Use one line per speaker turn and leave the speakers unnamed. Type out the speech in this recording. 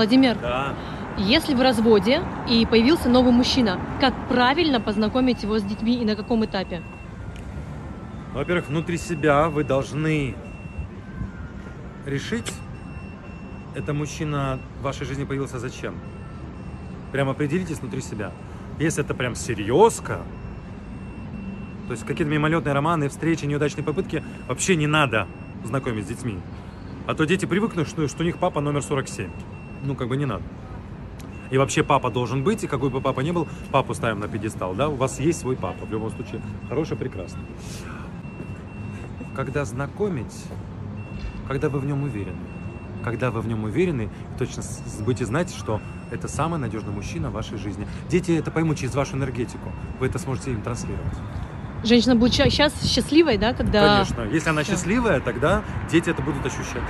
Владимир,
Да.
если в разводе и появился новый мужчина, как правильно познакомить его с детьми и на каком этапе?
Во-первых, внутри себя вы должны решить, это мужчина в вашей жизни появился зачем. Прям определитесь внутри себя. Если это прям серьезка, то есть какие-то мимолетные романы, встречи, неудачные попытки, вообще не надо знакомить с детьми. А то дети привыкнут, что, что у них папа номер 47. Ну, как бы не надо. И вообще папа должен быть, и какой бы папа ни был, папу ставим на пьедестал, да? У вас есть свой папа, в любом случае. Хороший, прекрасный. Когда знакомить, когда вы в нем уверены. Когда вы в нем уверены, точно будете знать, что это самый надежный мужчина в вашей жизни. Дети это поймут через вашу энергетику. Вы это сможете им транслировать.
Женщина будет сейчас счастливой, да, когда...
Конечно. Если она счастливая, тогда дети это будут ощущать.